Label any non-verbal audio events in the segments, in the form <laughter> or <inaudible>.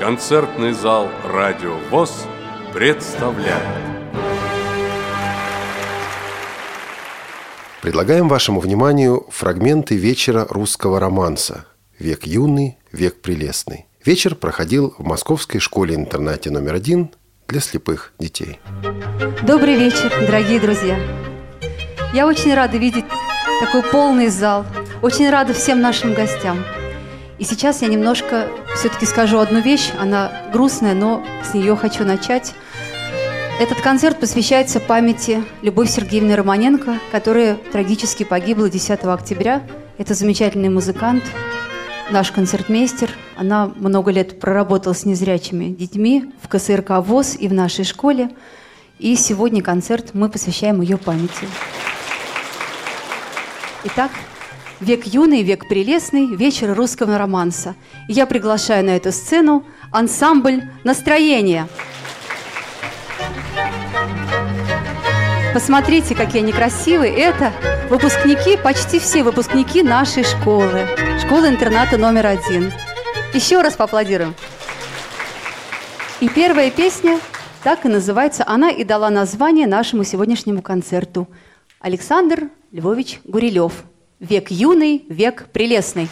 Концертный зал «Радио ВОЗ» представляет Предлагаем вашему вниманию фрагменты вечера русского романса «Век юный, век прелестный». Вечер проходил в Московской школе-интернате номер один для слепых детей. Добрый вечер, дорогие друзья! Я очень рада видеть такой полный зал. Очень рада всем нашим гостям. И сейчас я немножко все-таки скажу одну вещь. Она грустная, но с нее хочу начать. Этот концерт посвящается памяти Любовь Сергеевны Романенко, которая трагически погибла 10 октября. Это замечательный музыкант, наш концертмейстер. Она много лет проработала с незрячими детьми в КСРК ВОЗ и в нашей школе. И сегодня концерт мы посвящаем ее памяти. Итак, век юный, век прелестный, вечер русского романса. И я приглашаю на эту сцену ансамбль «Настроение». Посмотрите, какие они красивые. Это выпускники, почти все выпускники нашей школы. Школы-интерната номер один. Еще раз поаплодируем. И первая песня так и называется. Она и дала название нашему сегодняшнему концерту. Александр Львович Гурилев. Век юный, век прелестный.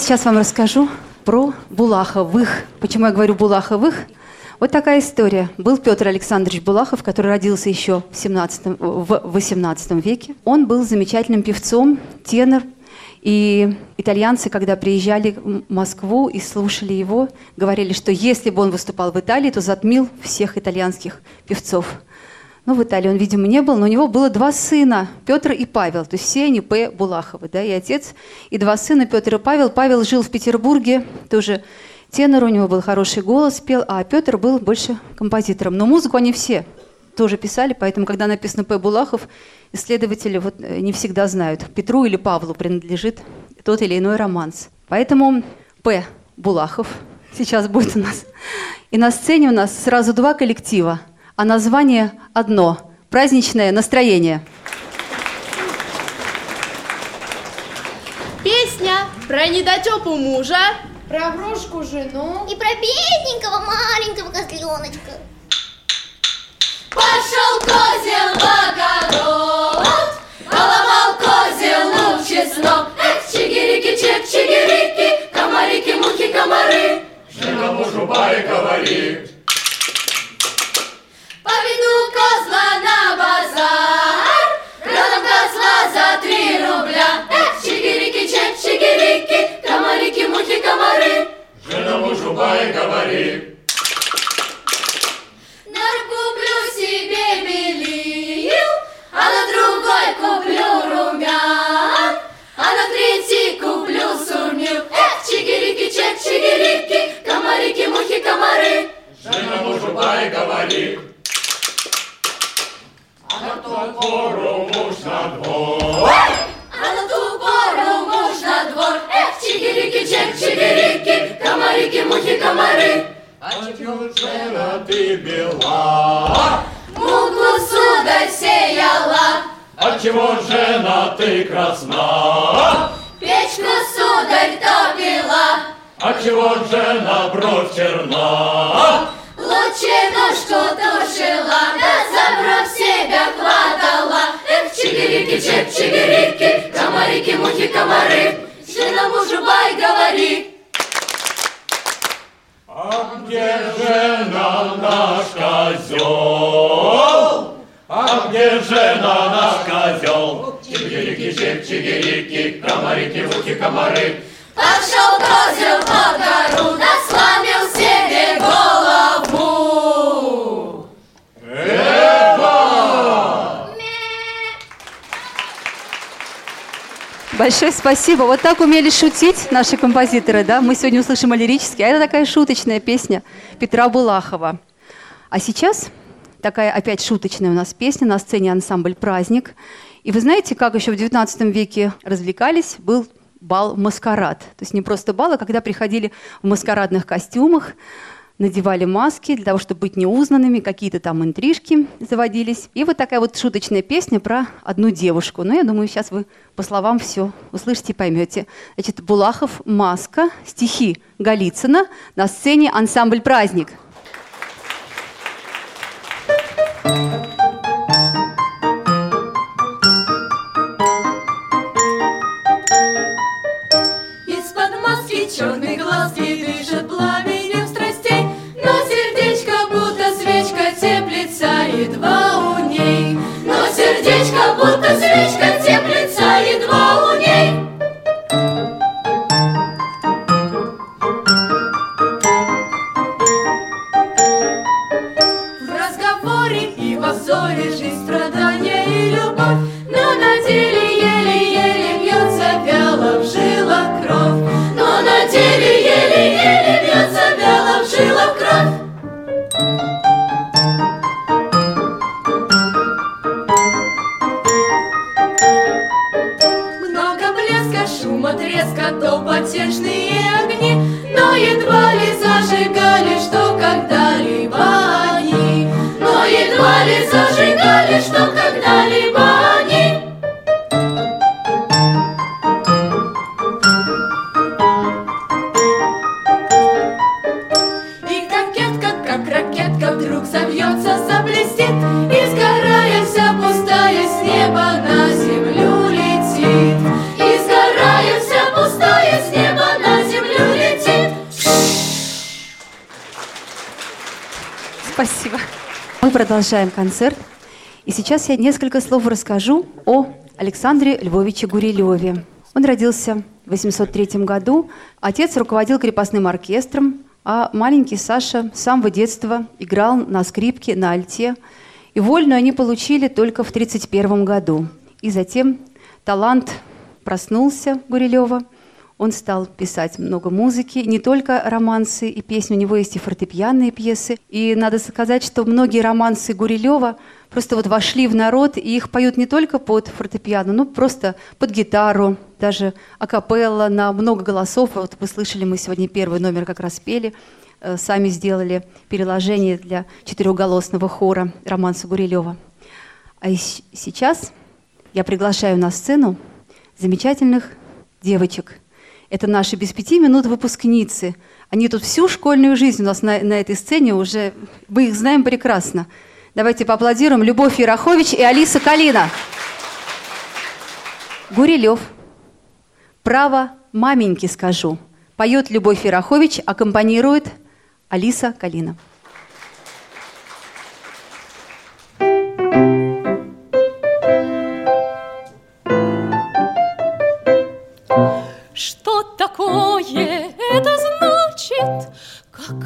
Сейчас вам расскажу про Булаховых. Почему я говорю Булаховых? Вот такая история. Был Петр Александрович Булахов, который родился еще в, 17, в 18 веке. Он был замечательным певцом, тенор. И итальянцы, когда приезжали в Москву и слушали его, говорили, что если бы он выступал в Италии, то затмил всех итальянских певцов. Ну, в Италии он, видимо, не был, но у него было два сына, Петр и Павел, то есть все они П. Булаховы, да, и отец, и два сына, Петр и Павел. Павел жил в Петербурге, тоже тенор, у него был хороший голос, пел, а Петр был больше композитором. Но музыку они все тоже писали, поэтому, когда написано П. Булахов, исследователи вот э, не всегда знают, Петру или Павлу принадлежит тот или иной романс. Поэтому П. Булахов сейчас будет у нас. И на сцене у нас сразу два коллектива – а название одно – праздничное настроение. Песня про недотепу мужа, про врушку жену и про бедненького маленького козленочка. Пошел козел в огород, поломал козел лук чеснок. Эх, чигирики, чек, чигирики, комарики, мухи, комары. Жена мужу бай говорит, Поведу козла на базар, продам козла за три рубля. Эх, чигирики, чек, чигирики, комарики, мухи, комары. Жена мужу бай говорит. Накуплю себе белил, а на другой куплю румян, а на третий куплю сурмил. Эх, чигирики, чек, чигирики, комарики, мухи, комары. Жена мужу бай говорит. А на пору муж на двор. А на ту пору муж на двор. Эх, чигирики, чек, чигирики, комарики, мухи, комары. А чего жена ты бела? Муку, сударь, сеяла, А чего жена ты красна? печку, сударь, топила. А чего жена бровь черна? Лучинушку тушила, да за бровь себя хватала. Чигирики, чек, чигирики, комарики, мухи, комары. Жена мужу бай говори. А где жена наш козел? А где жена наш козел? Чигирики, чик, чигирики, комарики, мухи, комары. Пошел козел под Большое спасибо. Вот так умели шутить наши композиторы, да? Мы сегодня услышим лирический, а это такая шуточная песня Петра Булахова. А сейчас такая опять шуточная у нас песня на сцене ансамбль «Праздник». И вы знаете, как еще в XIX веке развлекались? Был бал «Маскарад». То есть не просто бал, а когда приходили в маскарадных костюмах, надевали маски для того, чтобы быть неузнанными, какие-то там интрижки заводились. И вот такая вот шуточная песня про одну девушку. Но я думаю, сейчас вы по словам все услышите и поймете. Значит, Булахов «Маска», стихи Голицына, на сцене ансамбль «Праздник». Из-под потешные огни, но едва ли зажигали, что продолжаем концерт. И сейчас я несколько слов расскажу о Александре Львовиче Гурилеве. Он родился в 803 году. Отец руководил крепостным оркестром, а маленький Саша с самого детства играл на скрипке, на альте. И вольную они получили только в 1931 году. И затем талант проснулся Гурилева. Он стал писать много музыки, не только романсы и песни, у него есть и фортепианные пьесы. И надо сказать, что многие романсы Гурилева просто вот вошли в народ, и их поют не только под фортепиано, но просто под гитару, даже акапелла на много голосов. Вот вы слышали, мы сегодня первый номер как раз пели, э, сами сделали переложение для четырехголосного хора романса Гурилева. А сейчас я приглашаю на сцену замечательных девочек. Это наши без пяти минут выпускницы. Они тут всю школьную жизнь у нас на, на этой сцене уже, мы их знаем прекрасно. Давайте поаплодируем Любовь Ярохович и Алиса Калина. Гурилев. Право маменьки скажу. Поет Любовь Ярохович, аккомпанирует Алиса Калина.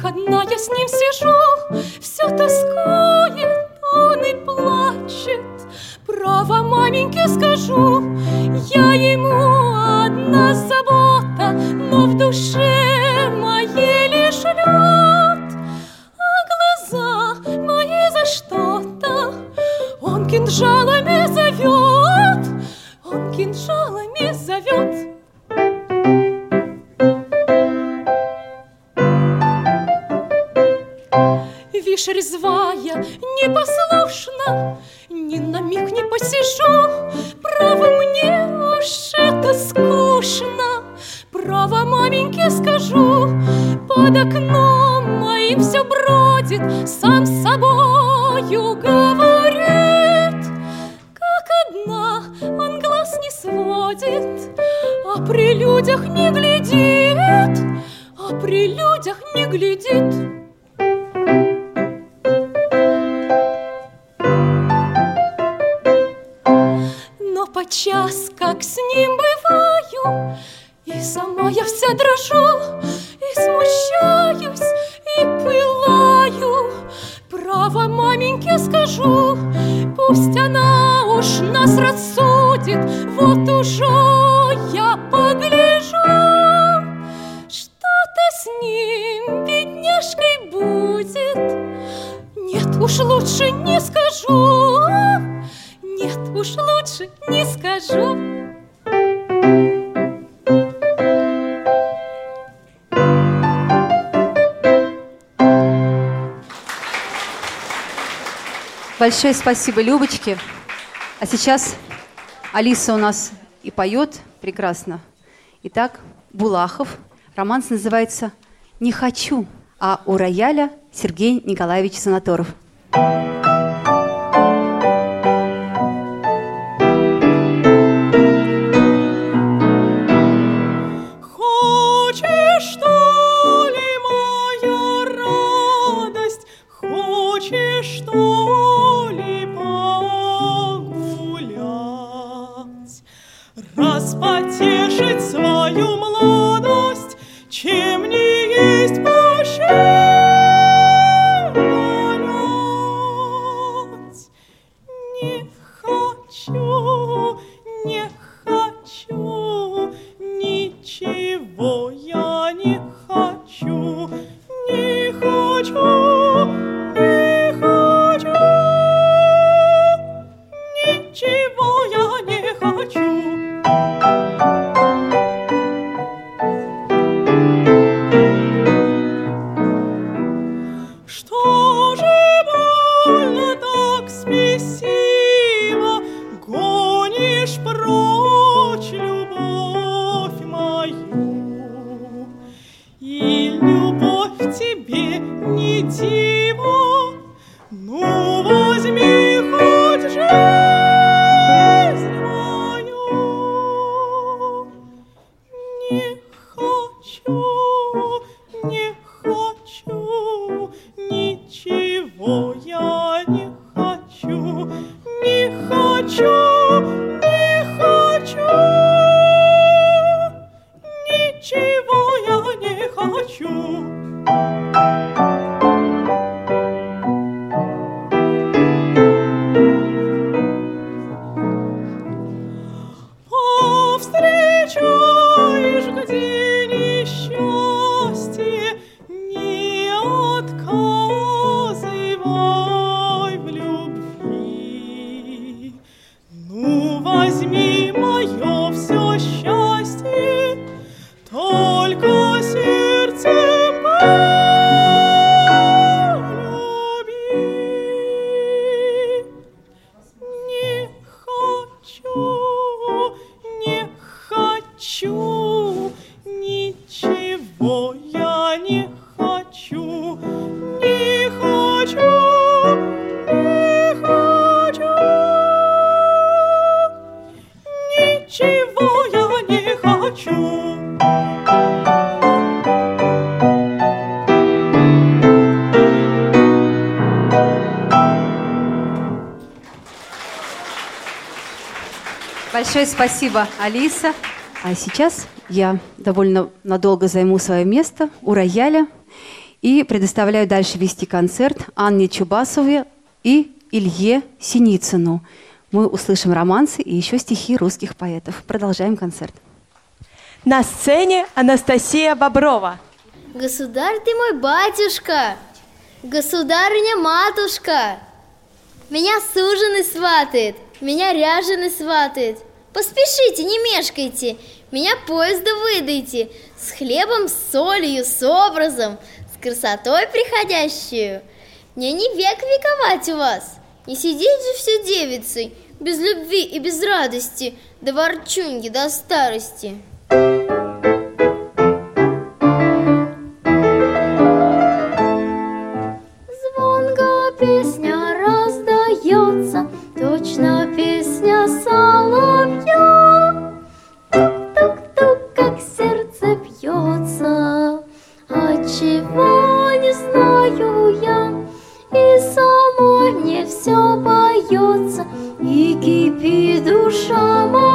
Одна я с ним сижу, все тоскует, он и плачет. Право маменьке скажу, Большое спасибо Любочке. А сейчас Алиса у нас и поет прекрасно. Итак, Булахов. Романс называется «Не хочу», а у рояля Сергей Николаевич Санаторов. Хочешь, свою Большое спасибо, Алиса. А сейчас я довольно надолго займу свое место у рояля и предоставляю дальше вести концерт Анне Чубасове и Илье Синицыну. Мы услышим романсы и еще стихи русских поэтов. Продолжаем концерт. На сцене Анастасия Боброва. Государь ты мой батюшка, государыня-матушка, меня суженый сватает, меня ряженый сватает. Поспешите, не мешкайте, меня поезда выдайте. С хлебом, с солью, с образом, с красотой приходящую. Мне не век вековать у вас, не сидеть же все девицей Без любви и без радости, до ворчунги, до старости. ничего не знаю я, И самой мне все боется, и кипит душа моя.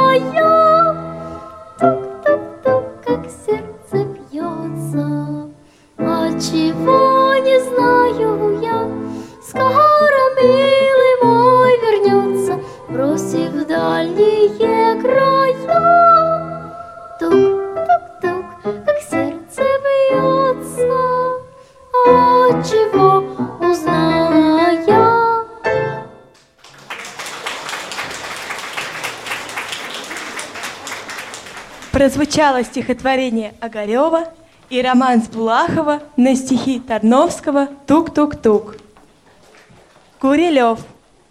прозвучало стихотворение Огарева и роман Булахова на стихи Тарновского «Тук-тук-тук». Курилев.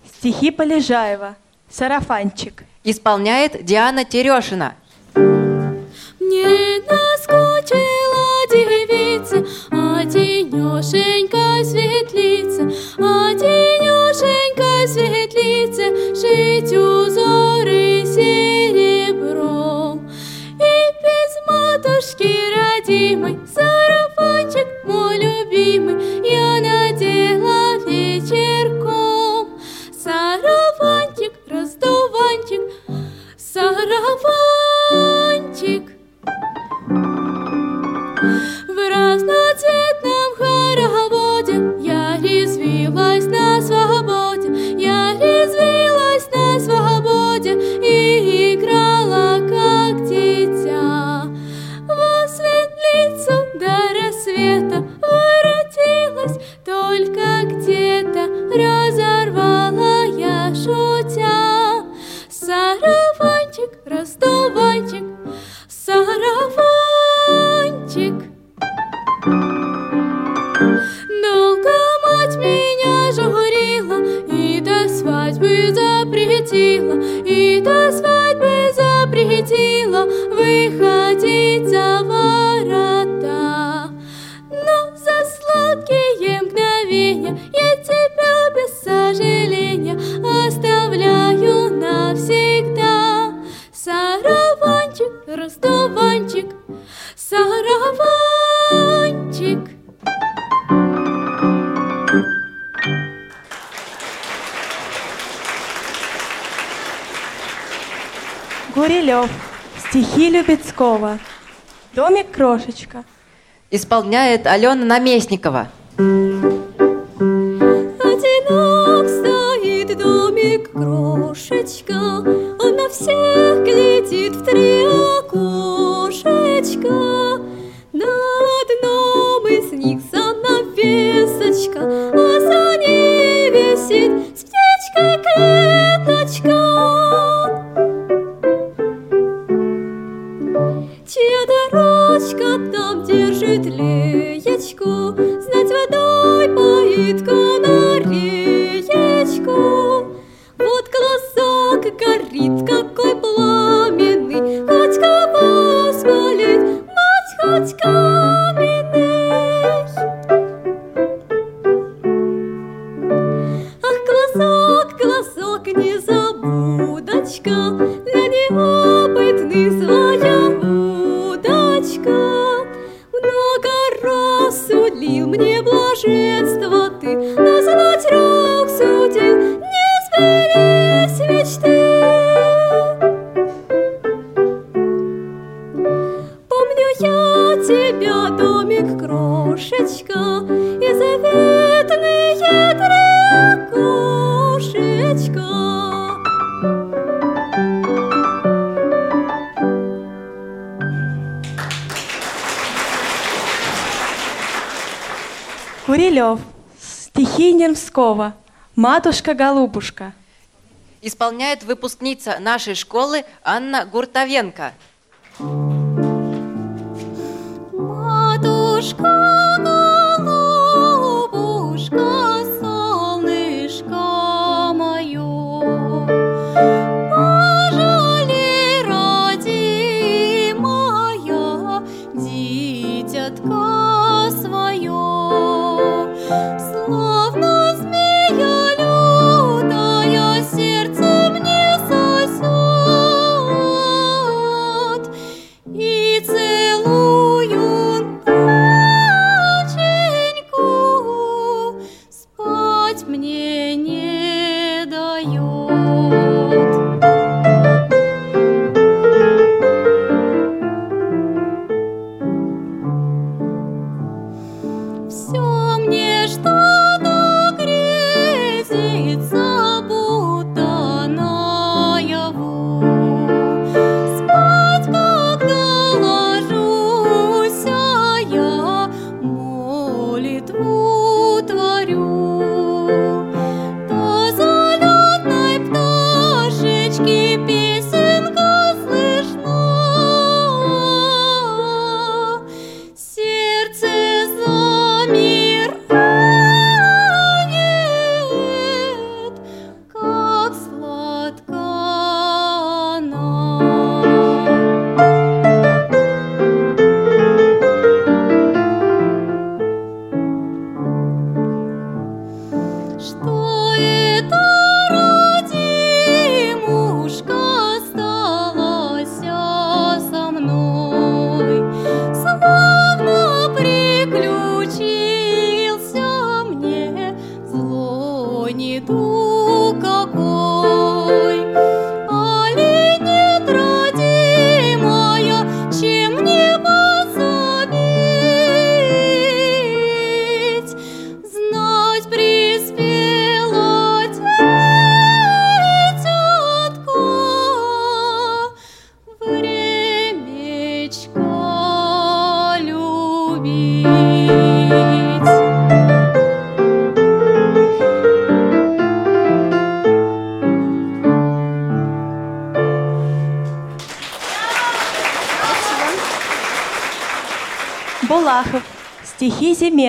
Стихи Полежаева. Сарафанчик. Исполняет Диана Терешина. Мне наскучила девица, одинешенька. дедушки родимый, сарафанчик мой любимый, я надела вечерком. Сарафанчик, раздуванчик, сарафанчик. В разноцветных 让风 Качкова. Домик крошечка. Исполняет Алена Наместникова. снег, крошечка, и заветные три. Курилев, стихи Немского, «Матушка-голубушка». Исполняет выпускница нашей школы Анна Гуртовенко – puszkono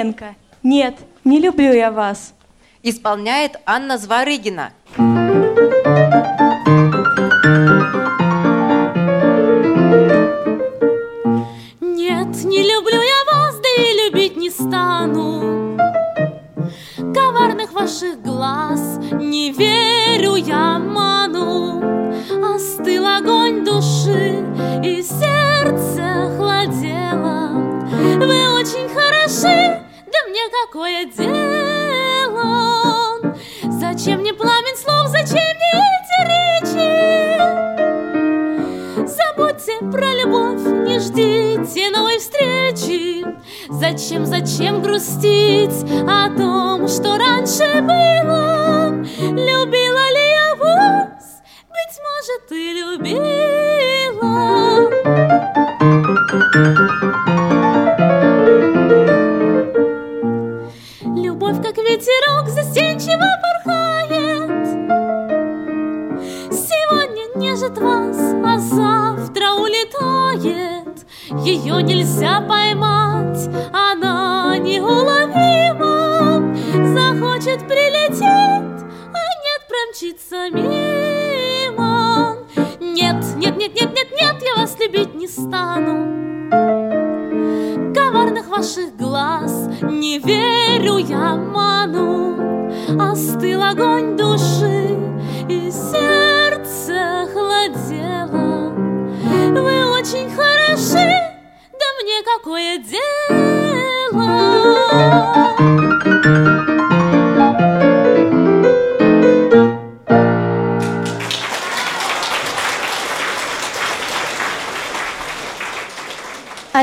Романенко. Нет, не люблю я вас. Исполняет Анна Зварыгина. же ты любила. Любовь, как ветерок, застенчиво порхает. Сегодня нежит вас, а завтра улетает. Ее нельзя поймать.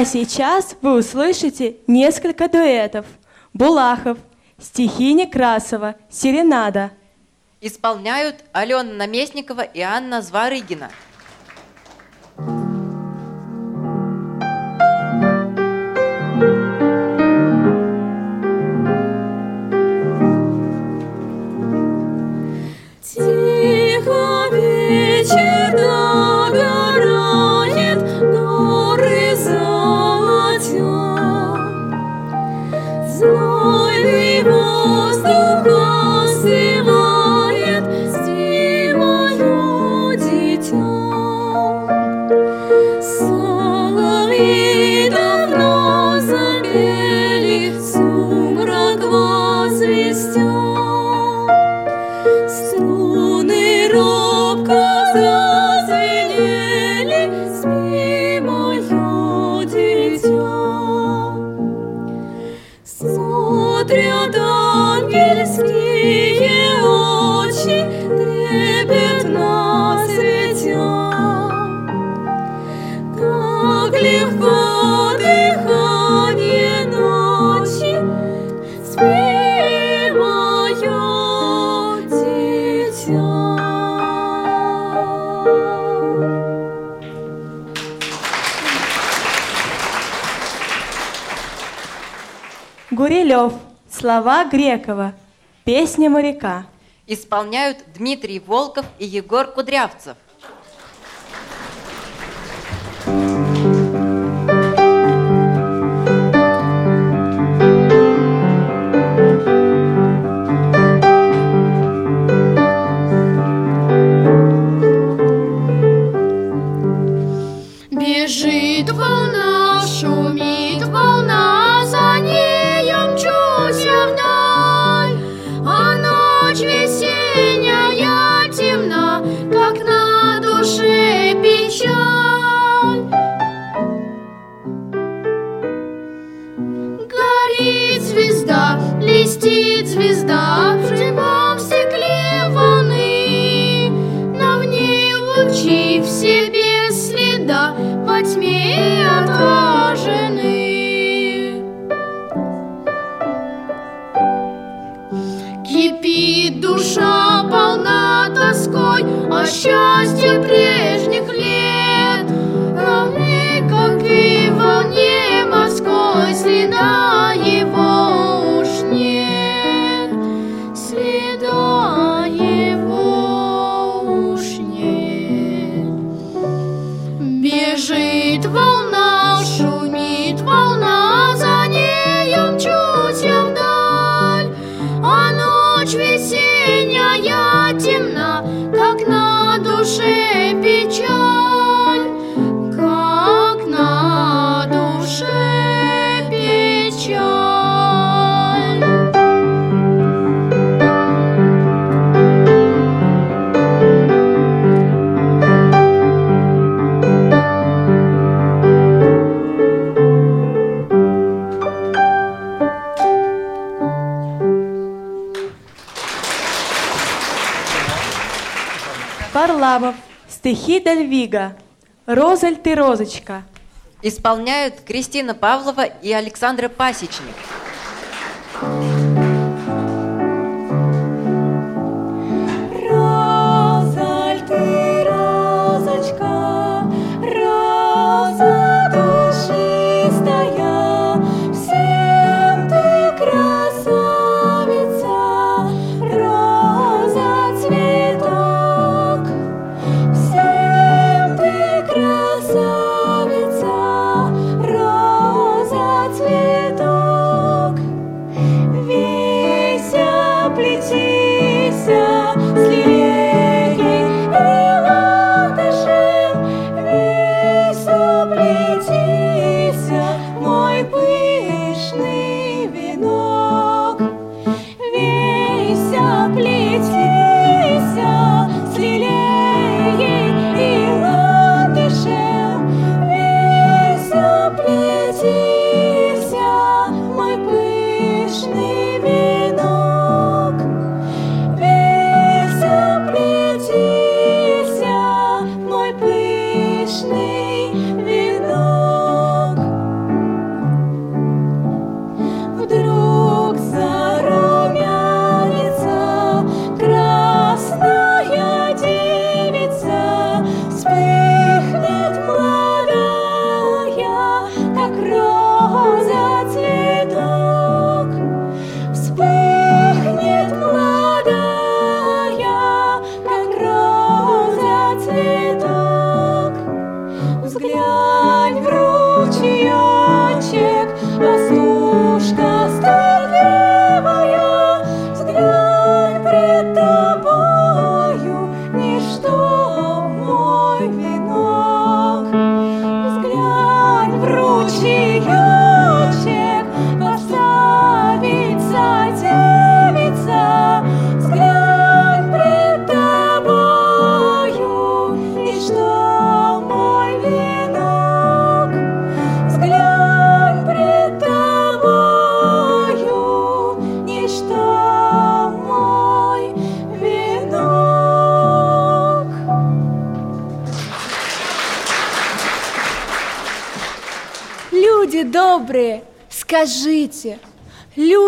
сейчас вы услышите несколько дуэтов. Булахов, стихи Некрасова, Серенада. Исполняют Алена Наместникова и Анна Зварыгина. Слова Грекова. Песня моряка. Исполняют Дмитрий Волков и Егор Кудрявцев. Дальвига, «Розаль ты розочка». Исполняют Кристина Павлова и Александра Пасечник. Krishna.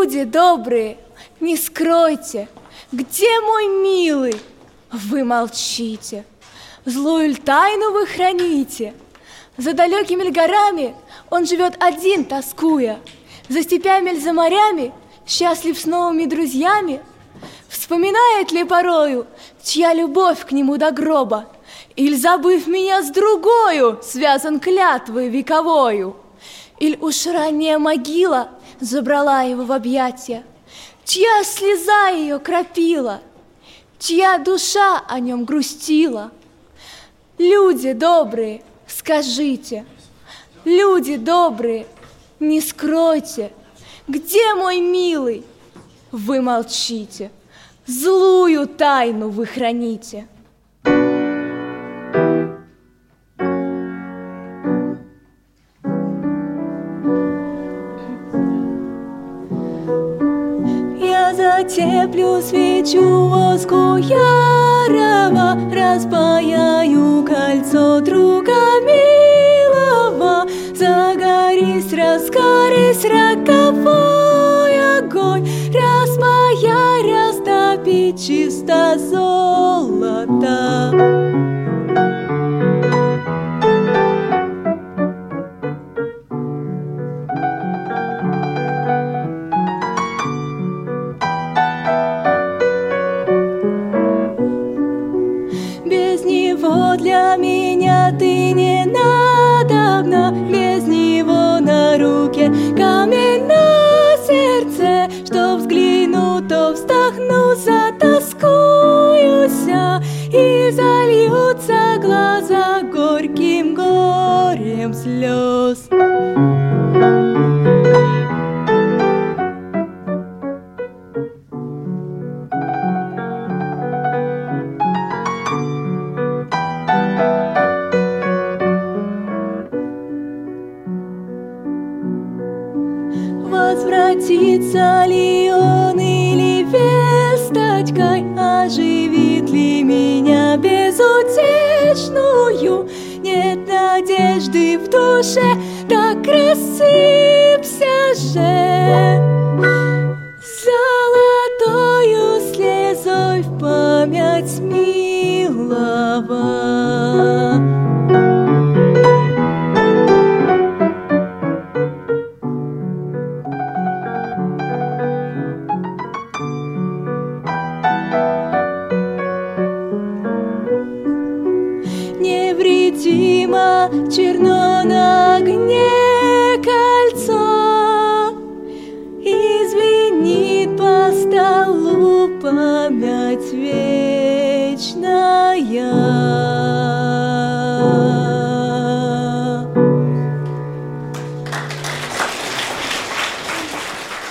люди добрые, не скройте, где мой милый? Вы молчите, злую тайну вы храните. За далекими горами он живет один, тоскуя. За степями за морями, счастлив с новыми друзьями. Вспоминает ли порою, чья любовь к нему до гроба? Или, забыв меня с другою, связан клятвой вековою? Иль уж ранняя могила забрала его в объятия? Чья слеза ее кропила? Чья душа о нем грустила? Люди добрые, скажите, люди добрые, не скройте, где мой милый? Вы молчите, злую тайну вы храните. Я затеплю свечу воску ярого, Распаяю кольцо друга милого. Загорись, раскорись роковой огонь, Расмаяй, растопи чисто золото. slow Нет надежды в душе, так рассыпься же Золотою слезой в память милого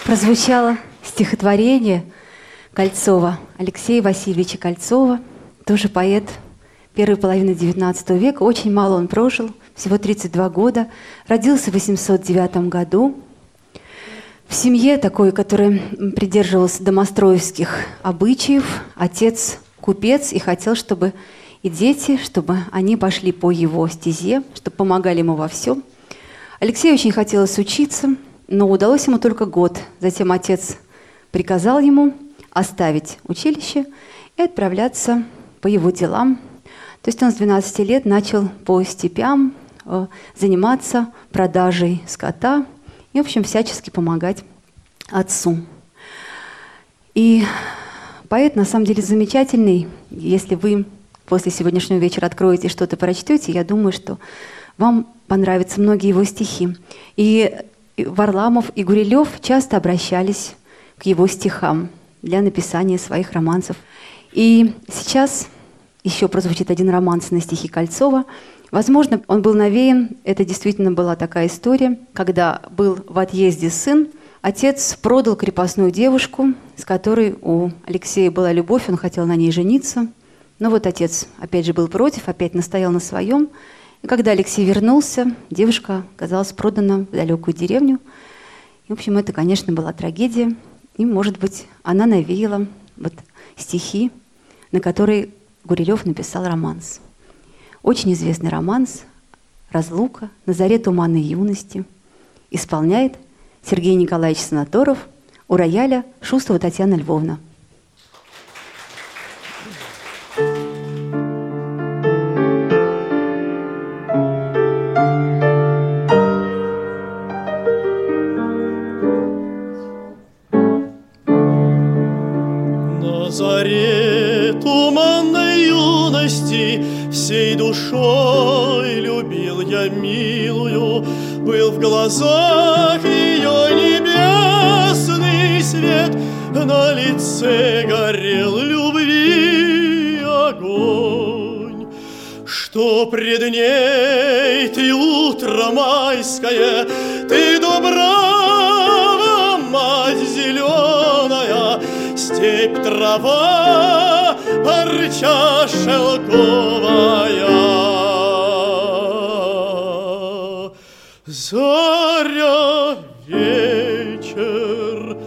Прозвучало стихотворение Кольцова, Алексея Васильевича Кольцова, тоже поэт первой половины XIX века. Очень мало он прожил, всего 32 года. Родился в 809 году в семье такой, которая придерживалась домостроевских обычаев. Отец купец и хотел, чтобы и дети, чтобы они пошли по его стезе, чтобы помогали ему во всем. Алексею очень хотелось учиться, но удалось ему только год. Затем отец приказал ему оставить училище и отправляться по его делам. То есть он с 12 лет начал по степям э, заниматься продажей скота и, в общем, всячески помогать отцу. И поэт на самом деле замечательный. Если вы после сегодняшнего вечера откроете что-то прочтете, я думаю, что вам понравятся многие его стихи. И Варламов и Гурилев часто обращались к его стихам для написания своих романсов. И сейчас еще прозвучит один романс на стихи Кольцова. Возможно, он был навеян, это действительно была такая история, когда был в отъезде сын, отец продал крепостную девушку, с которой у Алексея была любовь, он хотел на ней жениться. Но вот отец опять же был против, опять настоял на своем. И когда Алексей вернулся, девушка оказалась продана в далекую деревню. И, в общем, это, конечно, была трагедия. И, может быть, она навеяла вот стихи, на которые Гурилев написал романс. Очень известный романс «Разлука», «На заре туманной юности» исполняет Сергей Николаевич Санаторов у рояля Шустова Татьяна Львовна. Всей душой любил я милую Был в глазах ее небесный свет На лице горел любви огонь Что пред ней ты утро майское Ты добра, мать зеленая Степь трава, парча шелковая. Заря, вечер,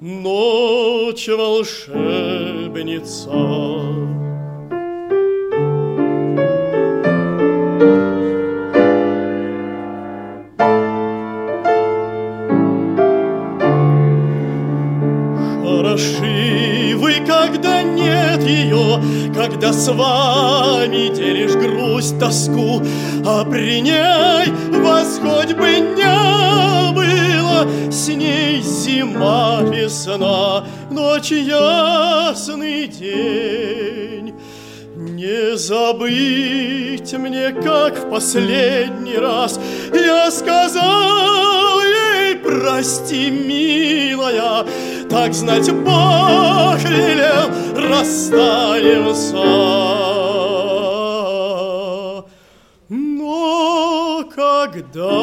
ночь волшебница. Хороши ее, когда с вами делишь грусть, тоску, а при ней вас хоть бы не было, с ней зима, весна, ночь ясный день. Не забыть мне, как в последний раз я сказал ей, прости, милая, так знать Бог велел, расстанемся. Но когда-нибудь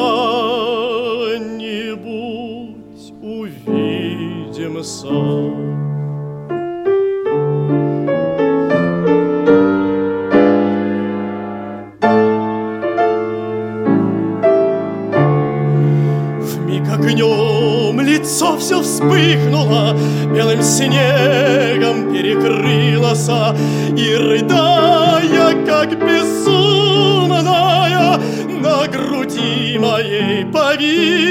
увидимся. Огнем лицо все вспыхнуло, Белым снегом перекрылось, И, рыдая, как безумная, На груди моей повиснула.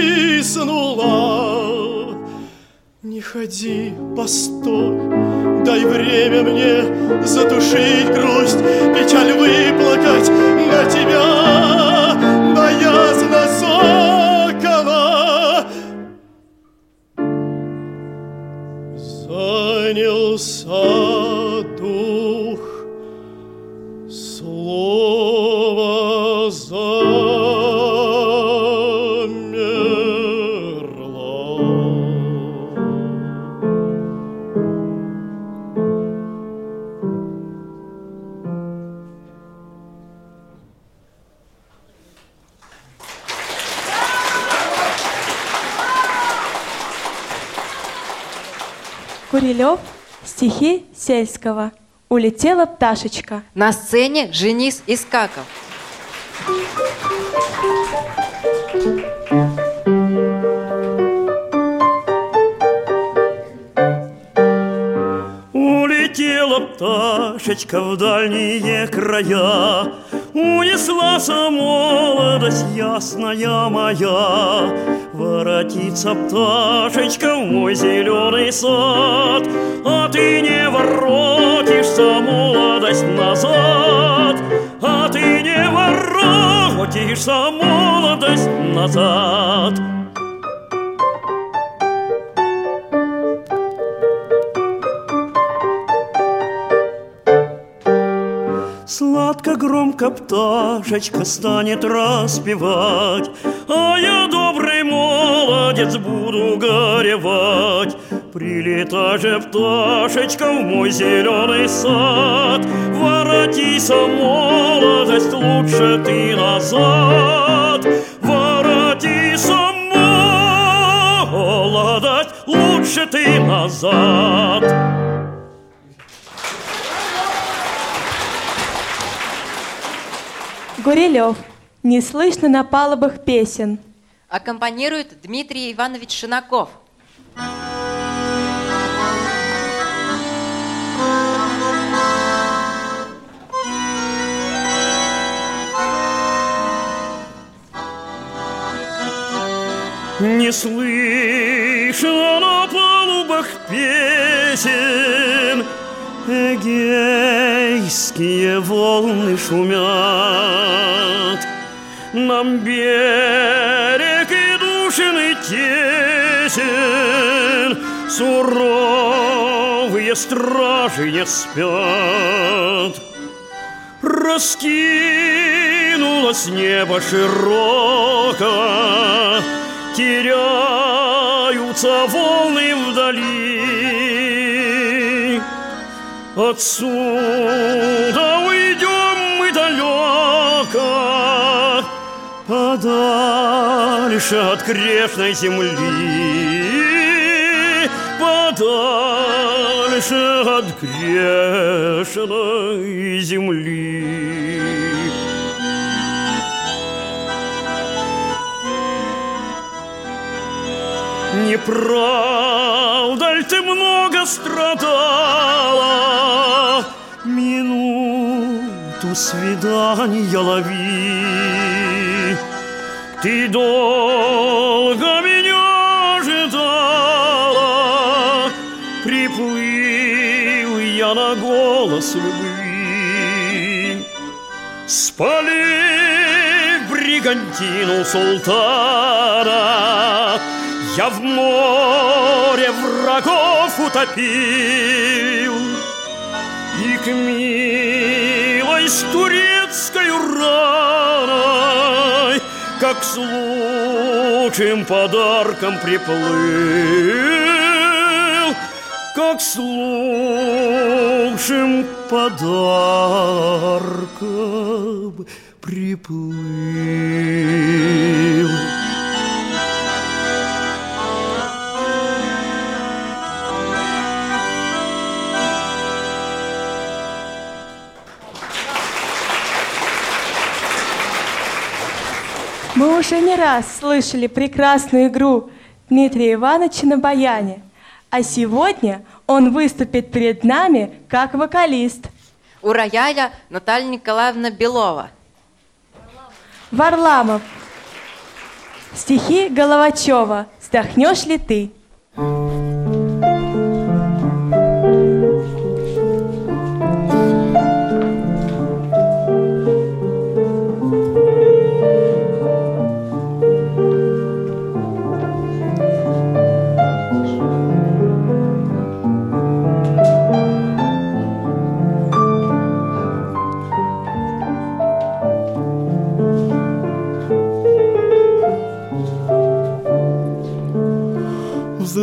Не ходи, постой, дай время мне Затушить грусть, печаль выплакать На тебя, боязно сокола. Занялся дух, слово замерло. Курилев, стихи сельского. Улетела пташечка. На сцене Женис Искаков. Улетела пташечка в дальние края, Унеслась молодость ясная моя. Воротится пташечка в мой зеленый сад, А ты не воротишься, молодость, назад, А ты не воротишься, молодость, назад. Сладко громко пташечка станет распевать, А я добрый молодец буду горевать. Прилетай же, пташечка, в мой зеленый сад, Воротись, молодость, лучше ты назад. Воротись, молодость, лучше ты назад. Гурилев. Не слышно на палубах песен. Аккомпанирует Дмитрий Иванович Шинаков. Не слышно на палубах песен, Эгейские волны шумят. Нам берег и душен и тесен, Суров суровые стражи не спят. Раскинулось небо широко, Теряются волны вдали. Отсюда уйдем Подальше от грешной земли, Подальше от грешной земли. Неправда ли ты много страдала? Минуту свидания лови. Ты долго меня ожидала, Приплыл я на голос любви. Спали бригантину султана, я в море врагов утопил И к милой с турецкой раной Как с лучшим подарком приплыл Как с лучшим подарком приплыл Мы уже не раз слышали прекрасную игру Дмитрия Ивановича на баяне, а сегодня он выступит перед нами как вокалист. У рояля Наталья Николаевна Белова. Варламов. Стихи Головачева. Вздохнешь ли ты?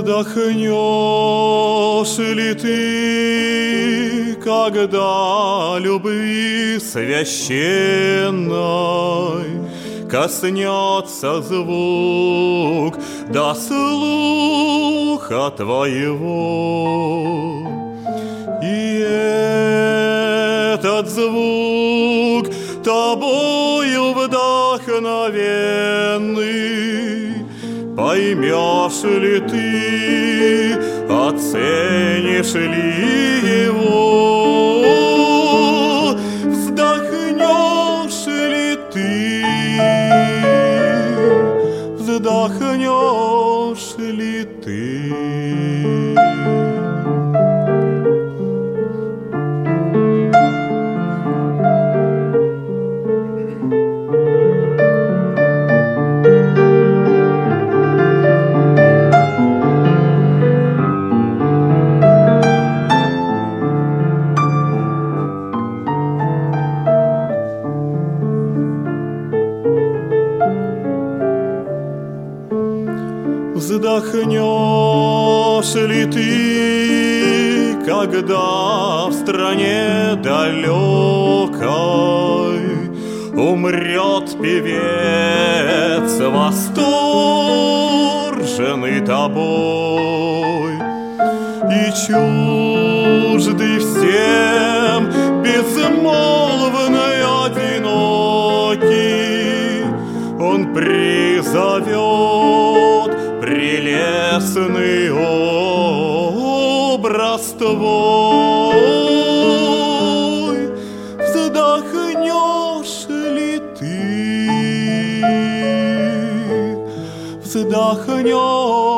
Вздохнешь ли ты, когда любви священной Коснется звук до слуха твоего? И этот звук тобою вдохновенный Поймешь ли ты, оценишь ли его, Вздохнешь ли ты, когда в стране далекой Умрет певец восторженный тобой? И чуждый всем прелестный образ твой. Вздохнешь ли ты? Вздохнешь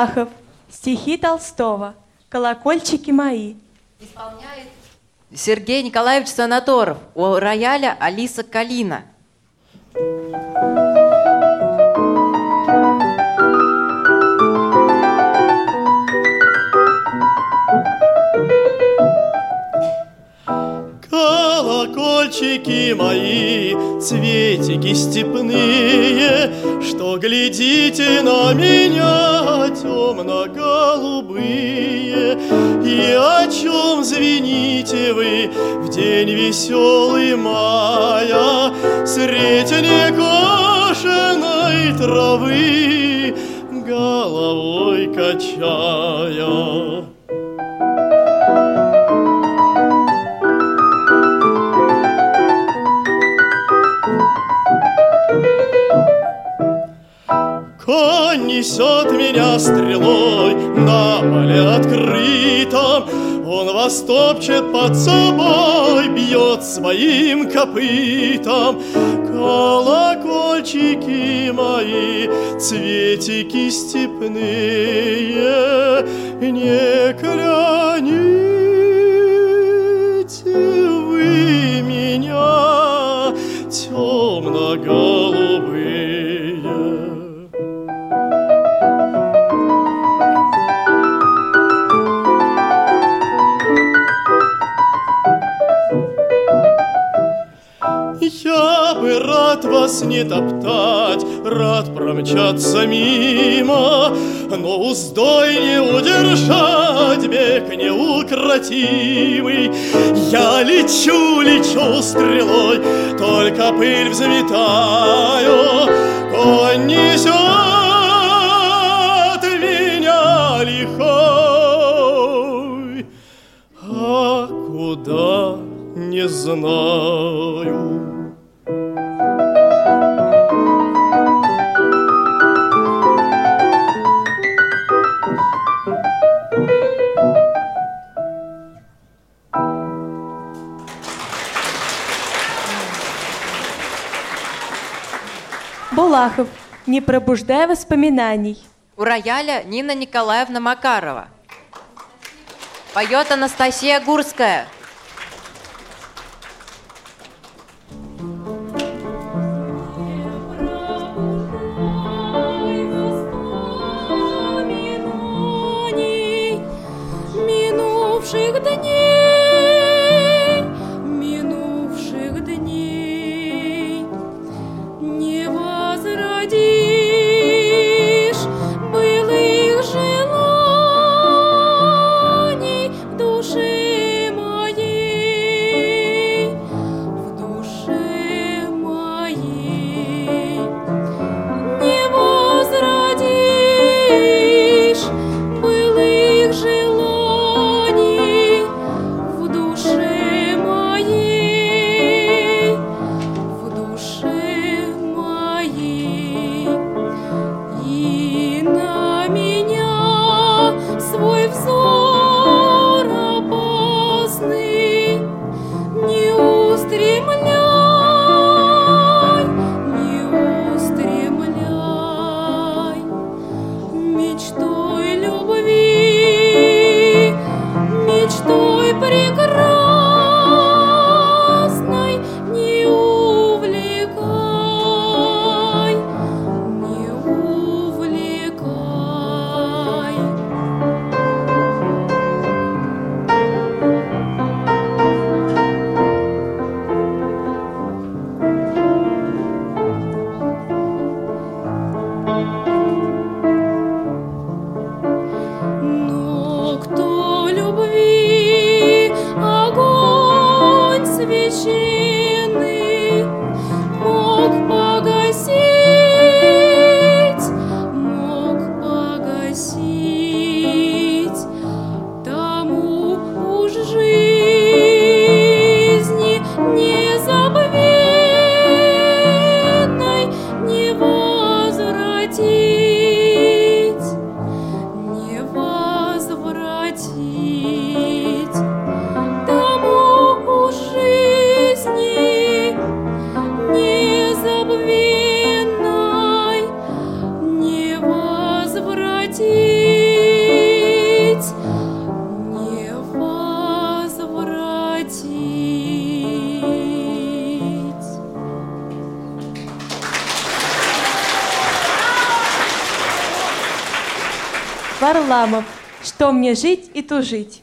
Булахов. Стихи Толстого. Колокольчики мои. Сергей Николаевич Санаторов. У рояля Алиса Калина. Колокольчики мои, цветики степные, Что глядите на меня, темно-голубые, И о чем звените вы в день веселый мая Средь некошенной травы головой качая. Несет меня стрелой на поле открытом, Он вас топчет под собой, бьет своим копытом. Колокольчики мои, цветики степные, Не кляните вы меня, темно-голубые. Вас не топтать, рад промчаться мимо, Но уздой не удержать, бег неукротимый. Я лечу, лечу стрелой, только пыль взметаю, Конь несет меня лихой, а куда не знаю. Булахов. Не пробуждай воспоминаний. У рояля Нина Николаевна Макарова. Поет Анастасия Гурская. she желание жить и тужить.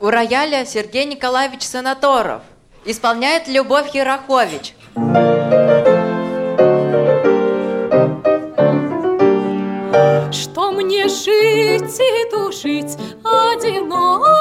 У рояля Сергей Николаевич Санаторов. Исполняет Любовь Ерохович. Что мне жить и тужить одиноко?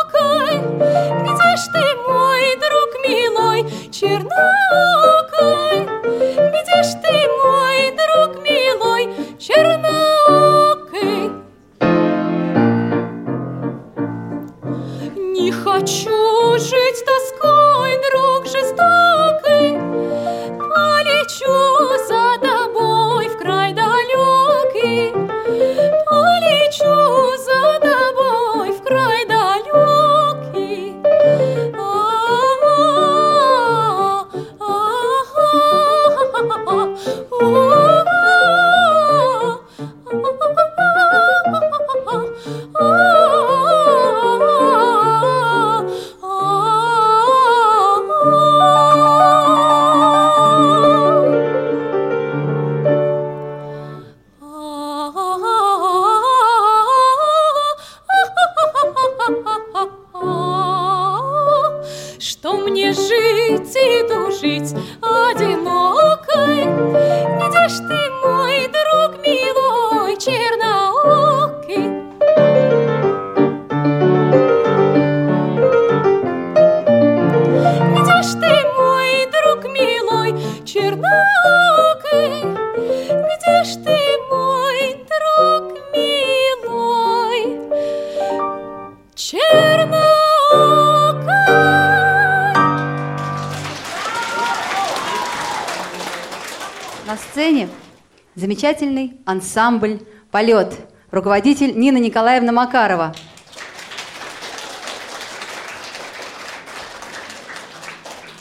замечательный ансамбль «Полет», руководитель Нина Николаевна Макарова.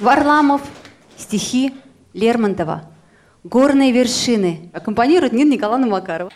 Варламов, стихи Лермонтова, горные вершины аккомпанирует Нина Николаевна Макарова.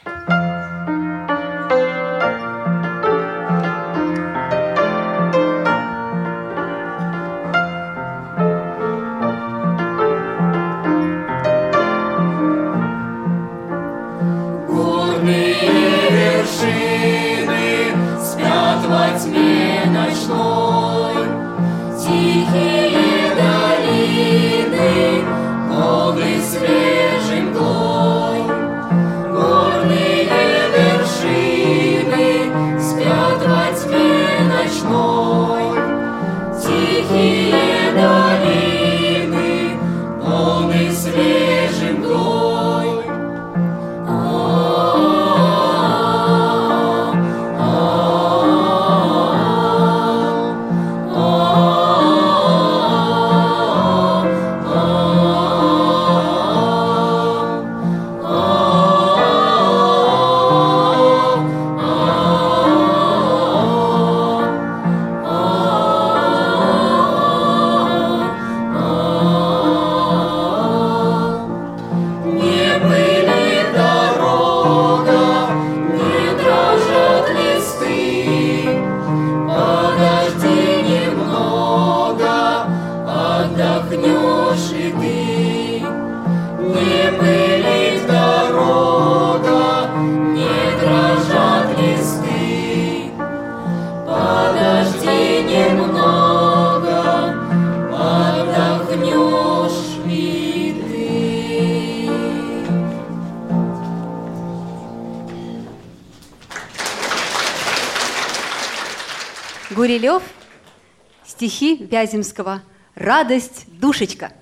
стихи Вяземского «Радость, душечка».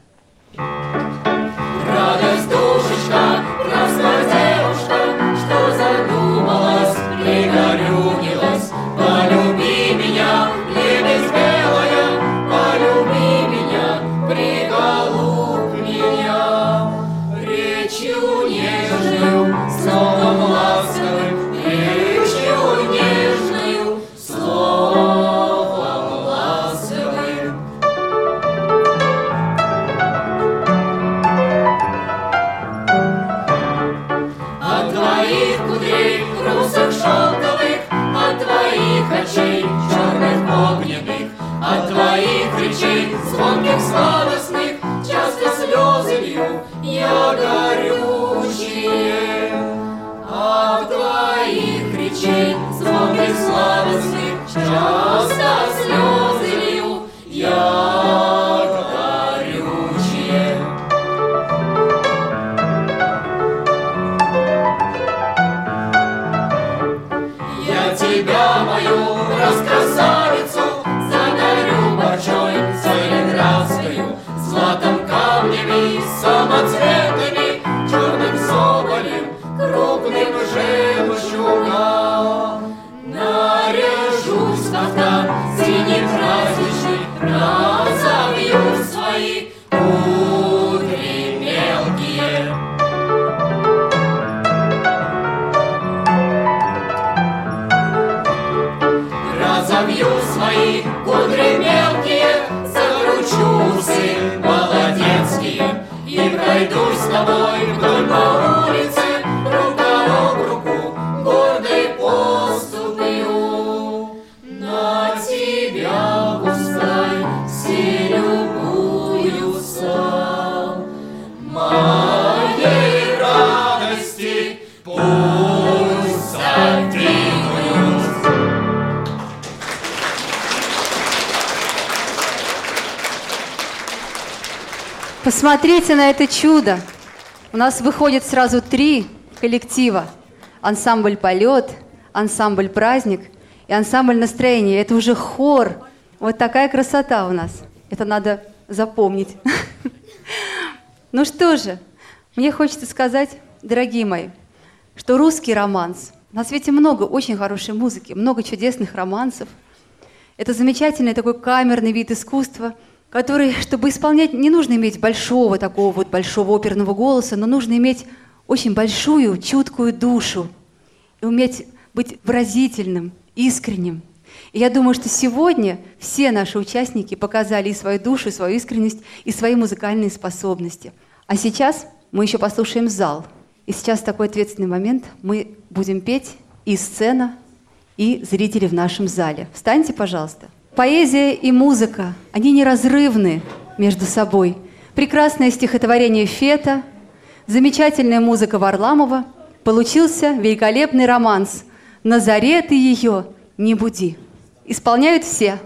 свічі, золотий слава світ час. Посмотрите на это чудо. У нас выходит сразу три коллектива. Ансамбль «Полет», ансамбль «Праздник» и ансамбль «Настроение». Это уже хор. Вот такая красота у нас. Это надо запомнить. <laughs> Ну что же, мне хочется сказать, дорогие мои, что русский романс, на свете много очень хорошей музыки, много чудесных романсов. Это замечательный такой камерный вид искусства, который, чтобы исполнять, не нужно иметь большого такого вот большого оперного голоса, но нужно иметь очень большую, чуткую душу и уметь быть выразительным, искренним. И я думаю, что сегодня все наши участники показали и свою душу, и свою искренность, и свои музыкальные способности. А сейчас мы еще послушаем зал. И сейчас такой ответственный момент. Мы будем петь и сцена, и зрители в нашем зале. Встаньте, пожалуйста. Поэзия и музыка, они неразрывны между собой. Прекрасное стихотворение Фета, замечательная музыка Варламова. Получился великолепный романс «Назаре ты ее не буди». Исполняют все.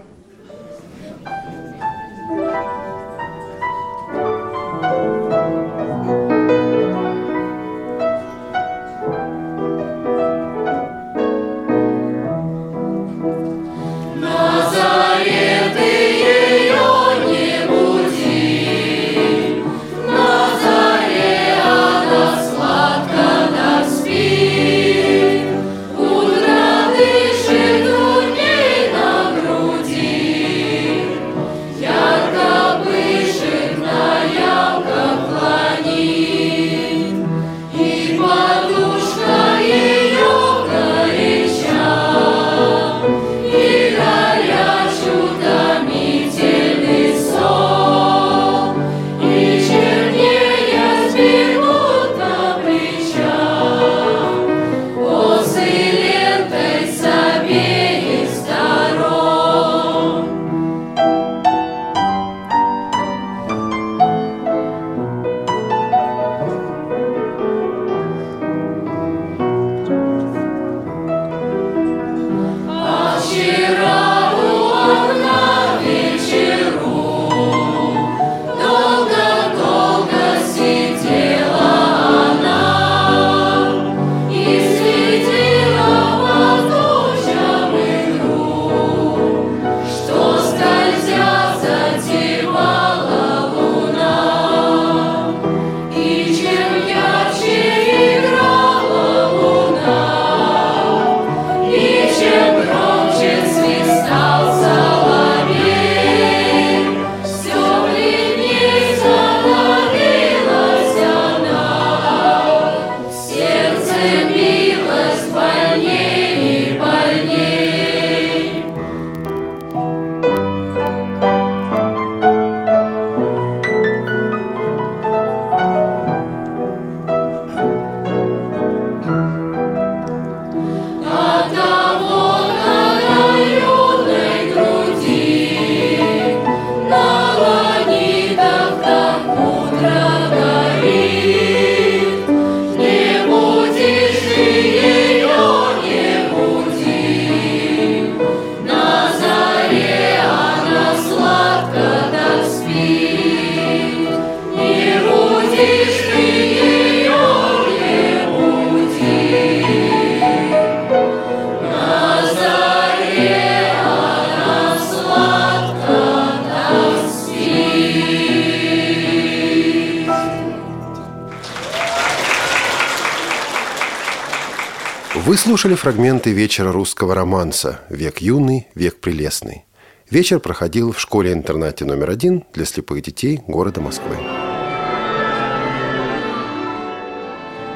Слушали фрагменты вечера русского романса «Век юный, век прелестный». Вечер проходил в школе-интернате номер один для слепых детей города Москвы.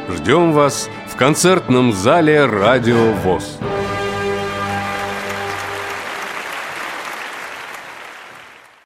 Ждем вас в концертном зале «Радио ВОЗ».